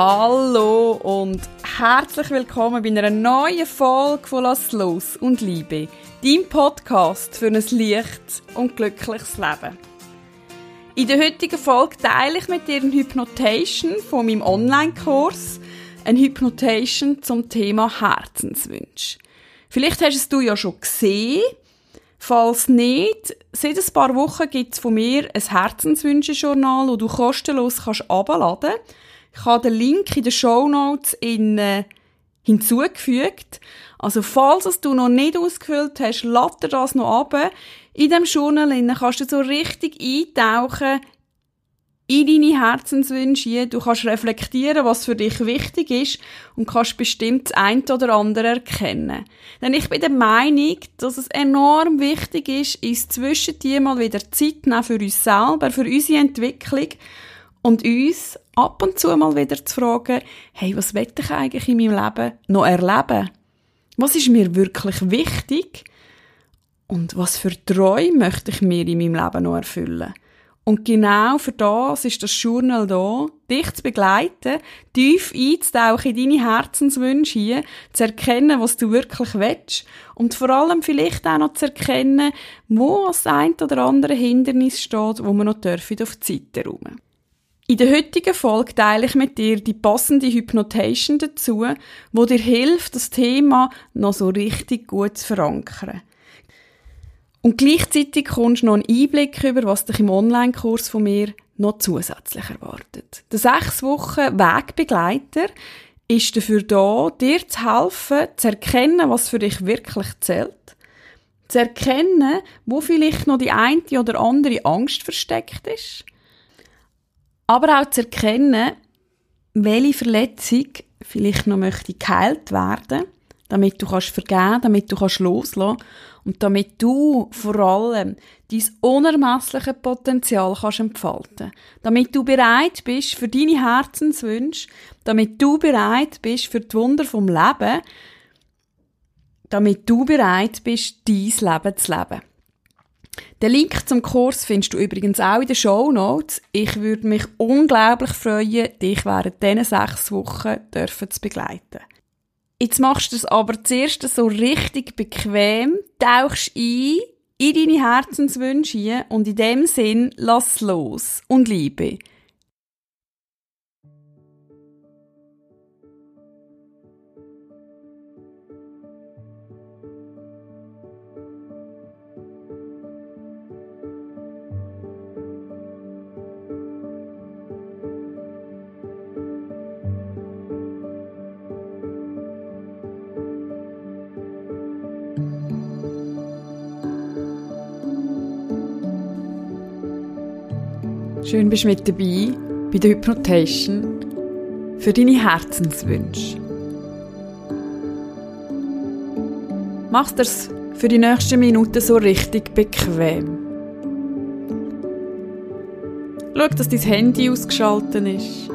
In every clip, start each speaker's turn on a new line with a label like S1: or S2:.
S1: Hallo und herzlich willkommen bei einer neuen Folge von Lass los und Liebe, deinem Podcast für ein leichtes und glückliches Leben. In der heutigen Folge teile ich mit dir eine Hypnotation von meinem Online-Kurs, eine Hypnotation zum Thema Herzenswunsch. Vielleicht hast du es ja schon gesehen. Falls nicht, seit ein paar Wochen gibt es von mir ein Herzenswünsche-Journal, das du kostenlos kannst abladen kannst ich habe den Link in den Show Notes äh, hinzugefügt. Also, falls es du noch nicht ausgefüllt hast, lad das noch ab. In dem Journal kannst du so richtig eintauchen in deine Herzenswünsche. Du kannst reflektieren, was für dich wichtig ist und kannst bestimmt das eine oder andere erkennen. Denn ich bin der Meinung, dass es enorm wichtig ist, ist zwischen dir mal wieder Zeit nehmen für uns selber, für unsere Entwicklung und uns ab und zu mal wieder zu fragen, hey, was will ich eigentlich in meinem Leben noch erleben? Was ist mir wirklich wichtig? Und was für Träume möchte ich mir in meinem Leben noch erfüllen? Und genau für das ist das Journal da, dich zu begleiten, tief einzutauchen in deine Herzenswünsche hier, zu erkennen, was du wirklich willst und vor allem vielleicht auch noch zu erkennen, wo das ein oder andere Hindernis steht, wo man noch auf die Seite räumen in der heutigen Folge teile ich mit dir die passende Hypnotation dazu, wo dir hilft, das Thema noch so richtig gut zu verankern. Und gleichzeitig kommst du noch einen Einblick über, was dich im Online-Kurs von mir noch zusätzlich erwartet. Der sechs Wochen Wegbegleiter ist dafür da, dir zu helfen, zu erkennen, was für dich wirklich zählt. Zu erkennen, wo vielleicht noch die eine oder andere Angst versteckt ist aber auch zu erkennen, welche Verletzung vielleicht noch möchte geheilt werden, damit du kannst vergeben, damit du kannst loslassen und damit du vor allem dein unermessliche Potenzial kannst entfalten. Damit du bereit bist für deine Herzenswünsche, damit du bereit bist für die Wunder vom Leben, damit du bereit bist, dein Leben zu leben. Den Link zum Kurs findest du übrigens auch in den Show Notes. Ich würde mich unglaublich freuen, dich während diesen sechs Wochen dürfen zu begleiten. Jetzt machst du es aber zuerst so richtig bequem, tauchst ein in deine Herzenswünsche und in dem Sinn lass los und liebe. Schön bist du mit dabei bei der Hypnotation für deine Herzenswünsche. Mach das für die nächsten Minuten so richtig bequem. Schau, dass dein Handy ausgeschaltet ist.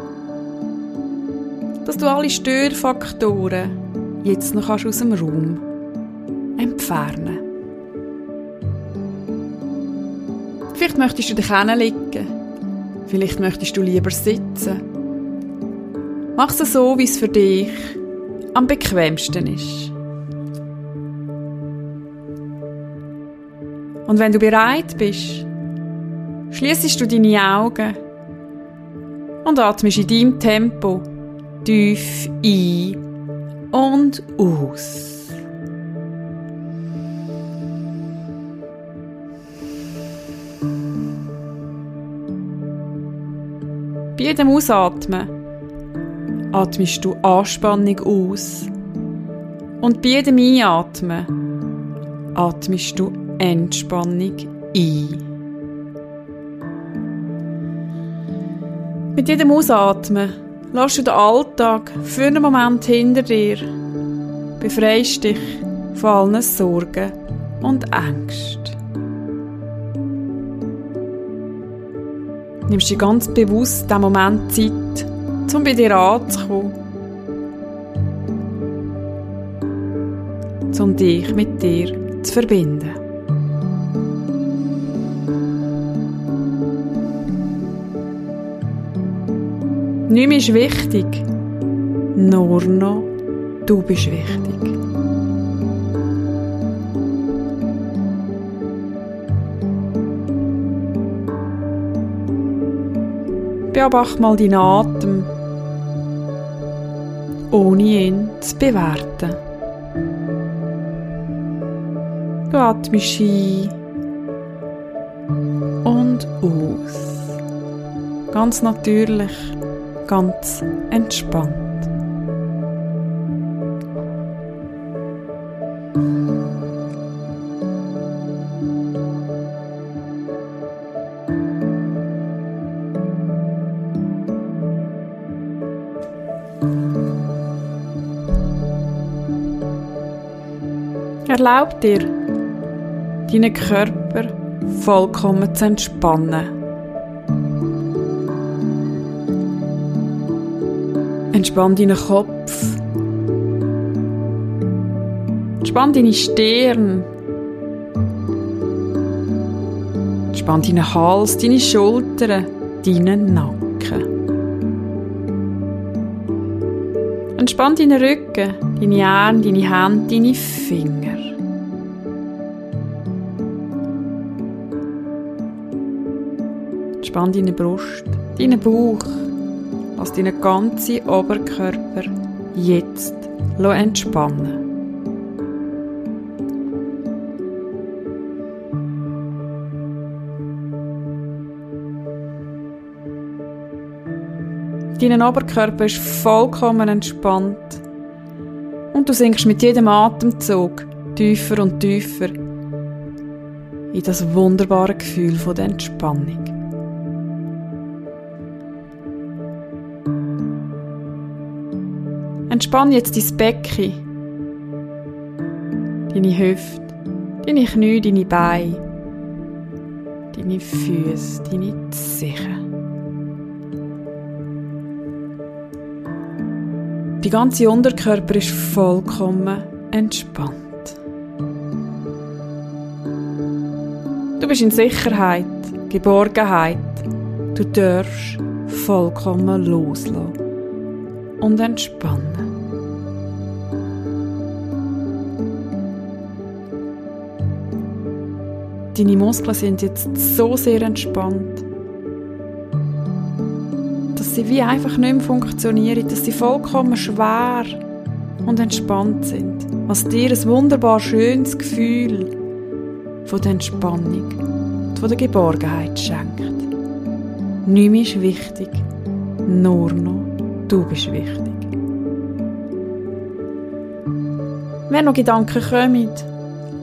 S1: Dass du alle Störfaktoren jetzt noch aus dem Raum entfernen Vielleicht möchtest du dich hinlegen Vielleicht möchtest du lieber sitzen. Mach es so, wie es für dich am bequemsten ist. Und wenn du bereit bist, schließest du deine Augen und atmest in deinem Tempo tief ein und aus. Jedem Ausatmen atmest du Anspannung aus. Und bei jedem Einatmen atmest du Entspannung ein. Mit jedem Ausatmen lässt du den Alltag für einen Moment hinter dir, befreist dich von allen Sorgen und Ängsten. Nimmst du ganz bewusst diesen Moment Zeit, um bei dir anzukommen. Um dich mit dir zu verbinden. Nichts ist wichtig. Nur noch du bist wichtig. Beobachte mal deinen Atem, ohne ihn zu bewerten. Du atmest ein und aus. Ganz natürlich, ganz entspannt. Erlaub dir, deinen Körper vollkommen zu entspannen. Entspann deinen Kopf. Entspann deine Stirn. Entspann deinen Hals, deine Schultern, deinen Nacken. Entspann deinen Rücken, deine Arme, deine Hände, deine Finger. Entspann deine Brust, deinen Bauch. Lass deinen ganzen Oberkörper jetzt entspannen. Dein Oberkörper ist vollkommen entspannt und du sinkst mit jedem Atemzug tiefer und tiefer in das wunderbare Gefühl von der Entspannung. Entspann jetzt dein Becken, deine Hüfte, deine Knie, deine Beine, deine Füße, deine Zehen. Die ganze Unterkörper ist vollkommen entspannt. Du bist in Sicherheit, Geborgenheit. Du darfst vollkommen loslassen und entspannen. Deine Muskeln sind jetzt so sehr entspannt sie wie einfach nicht mehr funktionieren, dass sie vollkommen schwer und entspannt sind. Was dir ein wunderbar schönes Gefühl von der Entspannung und von der Geborgenheit schenkt. Nichts ist wichtig, nur noch du bist wichtig. Wenn noch Gedanken kommen,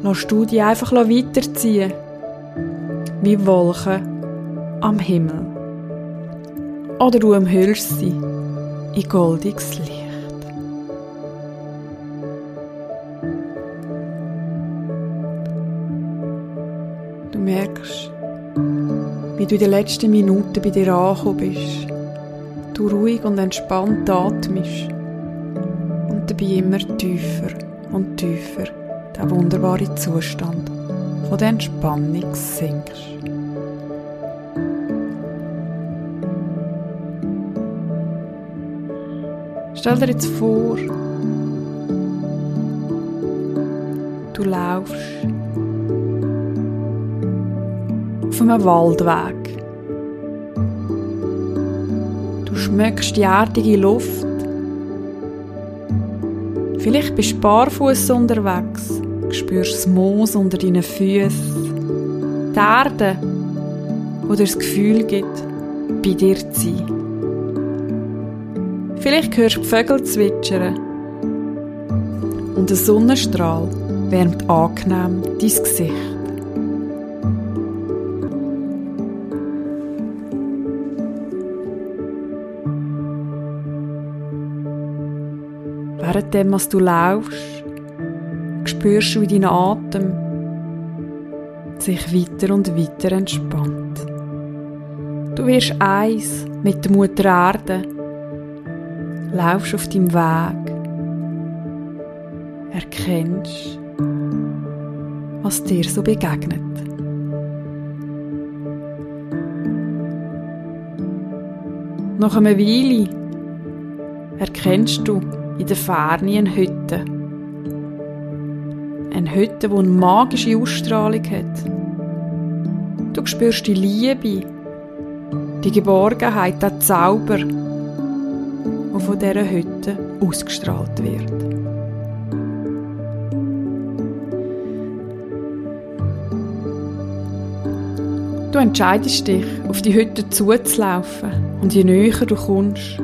S1: du die einfach weiterziehen, wie Wolken am Himmel oder du umhüllst sie in goldiges Licht. Du merkst, wie du in den letzten Minuten bei dir angekommen bist. Du ruhig und entspannt atmest und dabei immer tiefer und tiefer der wunderbare Zustand von der Entspannung sinkst. Stell dir jetzt vor, du laufst auf einem Waldweg. Du schmeckst die erdige Luft. Vielleicht bist du barfuß unterwegs, spürst das Moos unter deinen Füßen, die Erde, wo dir das Gefühl gibt, bei dir zu sein. Vielleicht hörst du die Vögel zwitschern. Und der Sonnenstrahl wärmt angenehm dein Gesicht. Währenddem, was du laufst, spürst du, wie dein Atem sich weiter und weiter entspannt. Du wirst eins mit der Mutter Erde laufst auf deinem Weg, erkennst, was dir so begegnet. Nach einer Weile erkennst du in der Ferne eine Hütte. Eine Hütte, die eine magische Ausstrahlung hat. Du spürst die Liebe, die Geborgenheit, der Zauber, der von dieser Hütte ausgestrahlt wird. Du entscheidest dich, auf die Hütte zuzulaufen und je näher du kommst,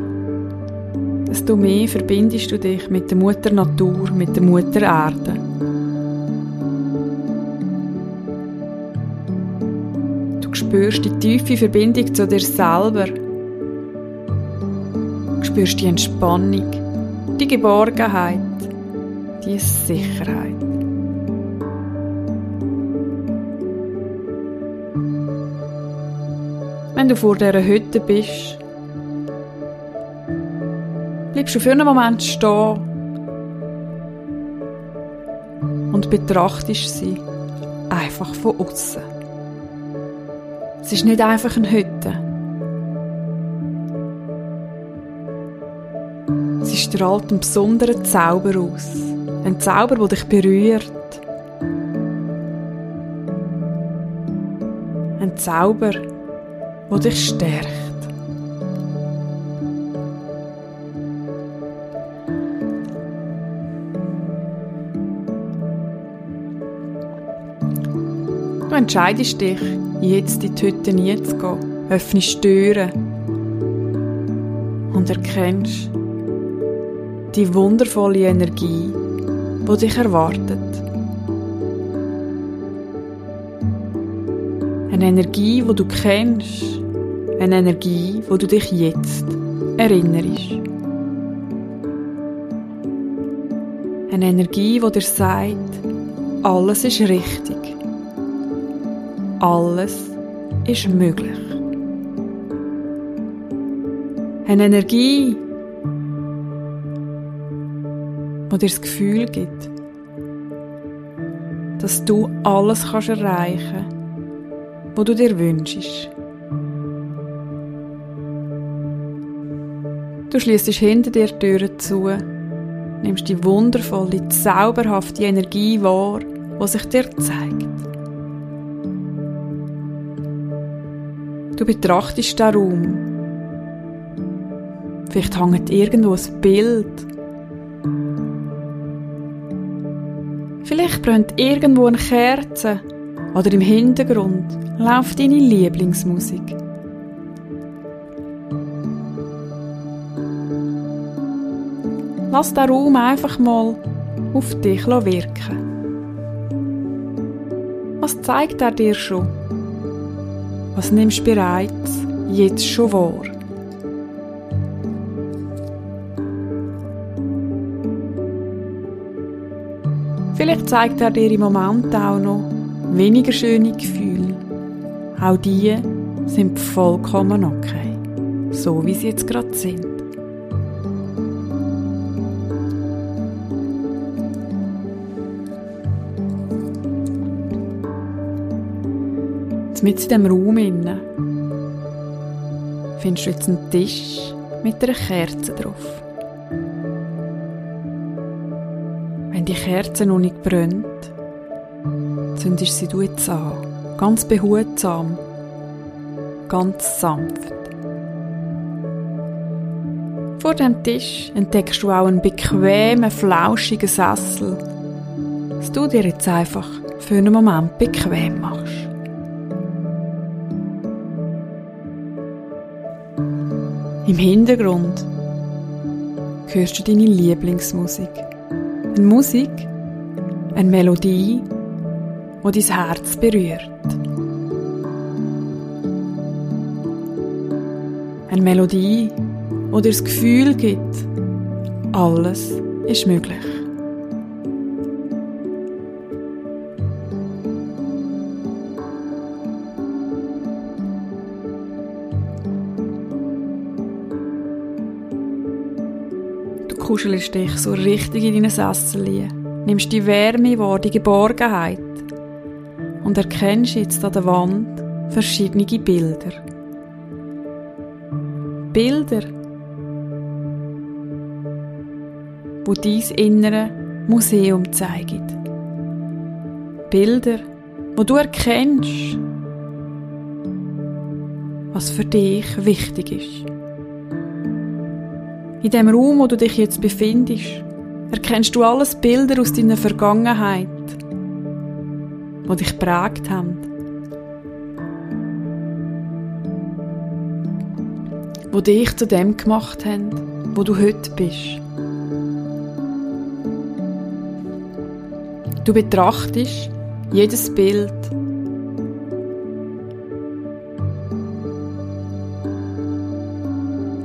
S1: desto mehr verbindest du dich mit der Mutter Natur, mit der Mutter Erde. Spürst die tiefe Verbindung zu dir selber. Du spürst die Entspannung, die Geborgenheit, die Sicherheit. Wenn du vor dieser Hütte bist, bleibst du für einen Moment stehen und betrachtest sie einfach von außen. Es ist nicht einfach eine Hütte. Sie strahlt einen besonderen Zauber aus. Ein Zauber, der dich berührt. Ein Zauber, der dich stärkt. Du entscheidest dich, jetzt in die Hütte zu gehen, öffnest Türen und erkennst die wundervolle Energie, die dich erwartet. Eine Energie, die du kennst. Eine Energie, wo du dich jetzt erinnerst. Eine Energie, die dir sagt, alles ist richtig. Alles ist möglich. Eine Energie, die dir das Gefühl gibt, dass du alles kannst erreichen kannst wo du dir wünschst. Du schließt hinter dir die Türen zu, nimmst die wundervolle, zauberhafte Energie wahr, die sich dir zeigt. Du betrachtest den Raum. Vielleicht hängt irgendwo ein Bild. Vielleicht brennt irgendwo eine Kerze oder im Hintergrund läuft deine Lieblingsmusik. Lass den Raum einfach mal auf dich wirken. Was zeigt er dir schon? Was nimmst du bereits jetzt schon wahr? Vielleicht zeigt er dir im Moment auch noch weniger schöne Gefühle. Auch die sind vollkommen okay, so wie sie jetzt gerade sind. Mit in diesem Raum innen findest du jetzt einen Tisch mit einer Kerze drauf. Wenn die Kerze noch nicht brennt, zündest sie du jetzt an. Ganz behutsam, ganz sanft. Vor dem Tisch entdeckst du auch einen bequemen, flauschigen Sessel, dass du dir jetzt einfach für einen Moment bequem machst. Im Hintergrund hörst du deine Lieblingsmusik. Eine Musik, eine Melodie, die dein Herz berührt. Eine Melodie, die dir das Gefühl gibt, alles ist möglich. Kuschelst dich so richtig in deinen Sessel, nimmst die Wärme wahr, die Geborgenheit und erkennst jetzt an der Wand verschiedene Bilder. Bilder, wo dein innere Museum zeigen. Bilder, wo du erkennst, was für dich wichtig ist. In dem Raum, wo du dich jetzt befindest, erkennst du alles Bilder aus deiner Vergangenheit, die dich prägt haben. Wo dich zu dem gemacht haben, wo du heute bist. Du betrachtest jedes Bild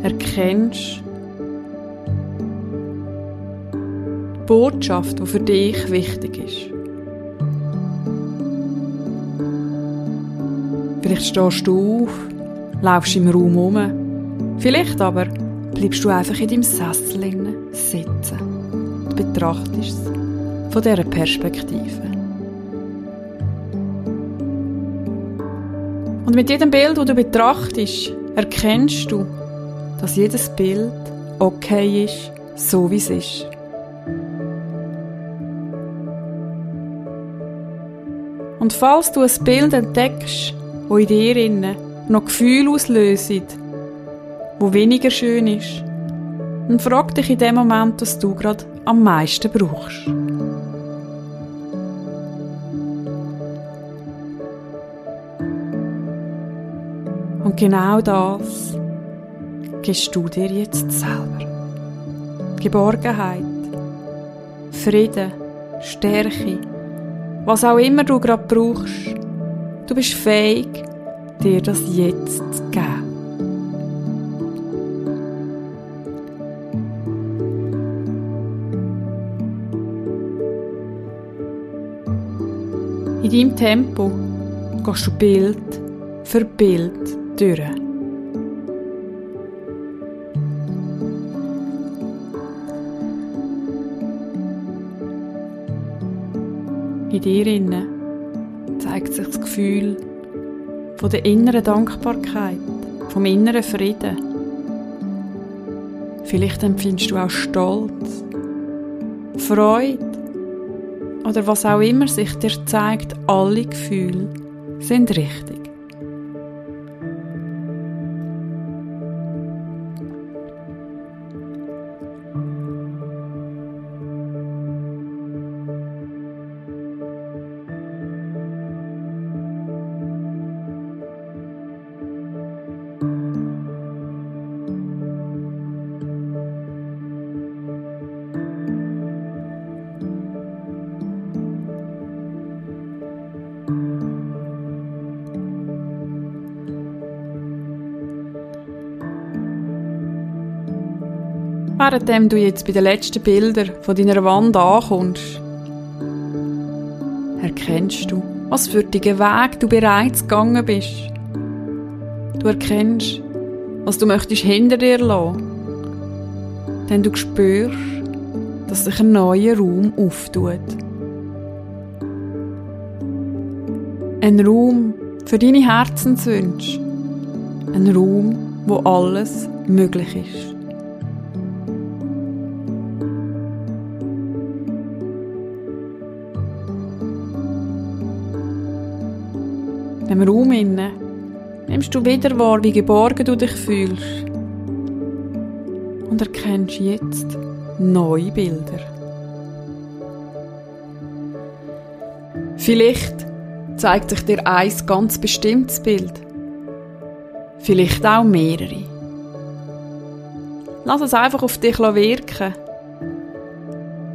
S1: erkennst Botschaft, die für dich wichtig ist. Vielleicht stehst du auf, laufst im Raum um. Vielleicht aber bleibst du einfach in deinem Sessel sitzen und betrachtest es von dieser Perspektive. Und mit jedem Bild, das du betrachtest, erkennst du, dass jedes Bild okay ist, so wie es ist. Und falls du ein Bild entdeckst, wo in dir innen noch Gefühle auslöst, wo weniger schön ist, dann frag dich in dem Moment, was du gerade am meisten brauchst. Und genau das gibst du dir jetzt selber. Geborgenheit, Frieden, Stärke, was auch immer du gerade brauchst. Du bist fähig, dir das jetzt zu geben. In deinem Tempo gehst du Bild für Bild durch. Dir innen zeigt sich das Gefühl von der inneren Dankbarkeit, vom inneren Frieden. Vielleicht empfindest du auch Stolz, Freude oder was auch immer sich dir zeigt, alle Gefühle sind richtig. Währenddem du jetzt bei den letzten Bildern von deiner Wand ankommst, erkennst du, was für einen Weg du bereits gegangen bist. Du erkennst, was du möchtest hinter dir lassen. Denn du spürst, dass sich ein neuer Raum auftut. Ein Raum für deine Herzenswünsche. Ein Raum, wo alles möglich ist. Dem Raum inne nimmst du wieder wahr, wie geborgen du dich fühlst und erkennst jetzt neue Bilder. Vielleicht zeigt sich dir ein ganz bestimmtes Bild. Vielleicht auch mehrere. Lass es einfach auf dich wirken.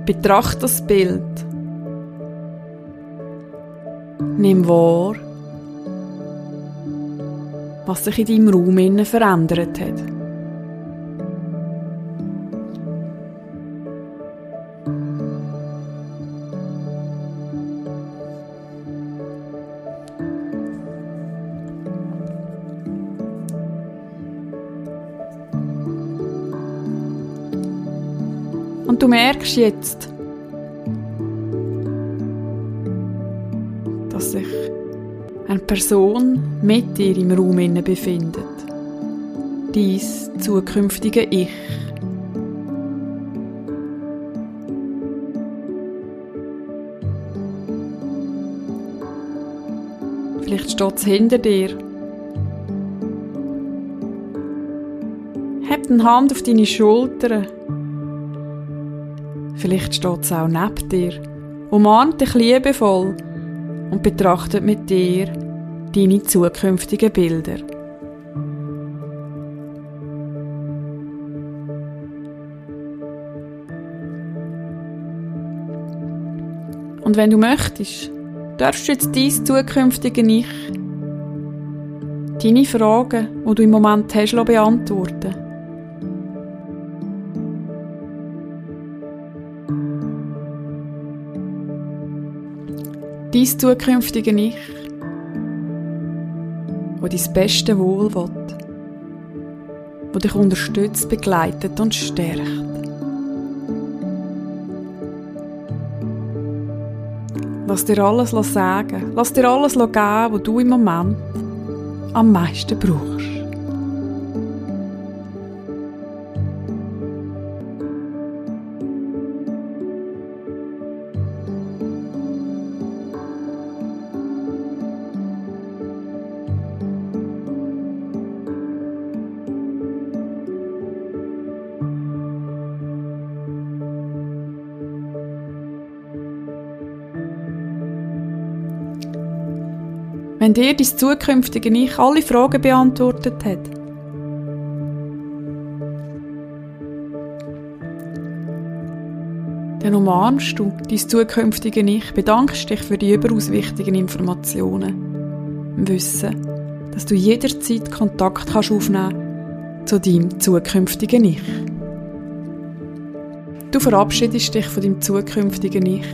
S1: Betrachte das Bild. Nimm wahr, was sich in deinem Raum innen verändert hat. Und du merkst jetzt, eine Person mit dir im Raum befindet. dies zukünftige Ich. Vielleicht steht es hinter dir. Heb die Hand auf deine Schultern. Vielleicht steht es auch neben dir, umarmt dich liebevoll und betrachtet mit dir deine zukünftigen Bilder. Und wenn du möchtest, darfst du jetzt dein zukünftige Ich, deine Fragen, die du im Moment hast, beantworten. Dein zukünftige Ich, wo dein beste Wohl will, wo dich unterstützt, begleitet und stärkt. Lass dir alles sagen, lass dir alles geben, was du im Moment am meisten brauchst. Wenn dir dein zukünftige Ich alle Fragen beantwortet hat. Dann umarmst du dein zukünftige Ich, bedankst dich für die überaus wichtigen Informationen. Wissen, dass du jederzeit Kontakt kannst aufnehmen zu deinem zukünftigen Ich. Du verabschiedest dich von deinem zukünftigen Ich.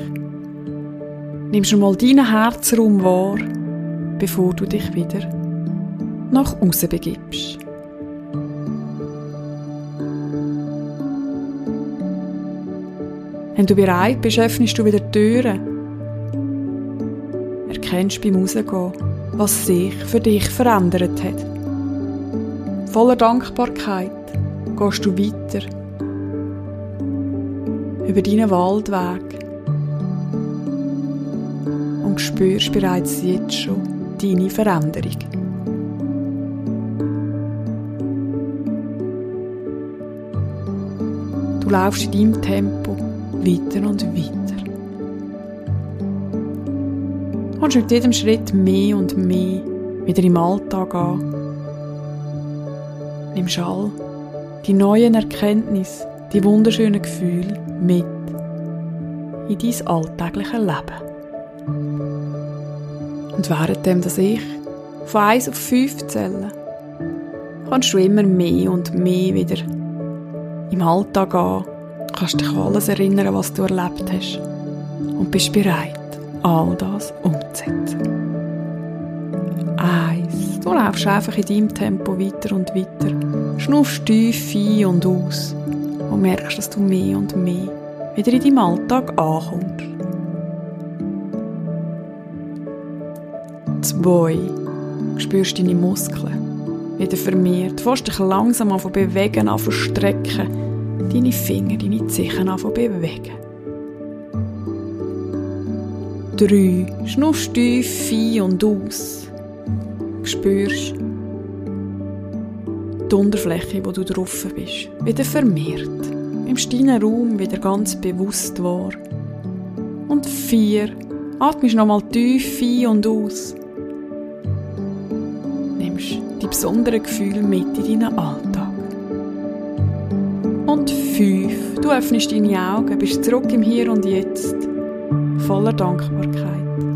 S1: Nimmst mal deinen Herzraum wahr bevor du dich wieder nach außen begibst. Wenn du bereit bist, öffnest du wieder die Türen. Erkennst beim Rausgehen, was sich für dich verändert hat. Voller Dankbarkeit gehst du weiter über deinen Waldweg und spürst bereits jetzt schon deine Veränderung. Du laufst in deinem Tempo weiter und weiter. Kommst mit jedem Schritt mehr und mehr wieder im Alltag an. Nimmst all die neuen Erkenntnisse, die wunderschönen Gefühle mit in dein alltägliches Leben. Und währenddem, dass ich von 1 auf 5 zähle, kannst du immer mehr und mehr wieder im Alltag gehen, kannst dich an alles erinnern, was du erlebt hast und bist bereit, all das umzusetzen. Eins. Du laufst einfach in deinem Tempo weiter und weiter, schnuffst tief ein und aus und merkst, dass du mehr und mehr wieder in deinem Alltag ankommst. Zwei. Du spürst deine Muskeln wieder vermehrt. Du fährst dich langsam an von bewegen, an von strecken. Deine Finger, deine Zehen an von bewegen. Drei. Schnuffst tief ein und aus. Spürst die Unterfläche, wo du drauf bist, wieder vermehrt. Im deinen Raum wieder ganz bewusst wahr. Und vier. Atmest nochmal tief ein und aus besonderen Gefühle mit in deinen Alltag. Und fünf, du öffnest deine Augen, bist zurück im Hier und Jetzt, voller Dankbarkeit.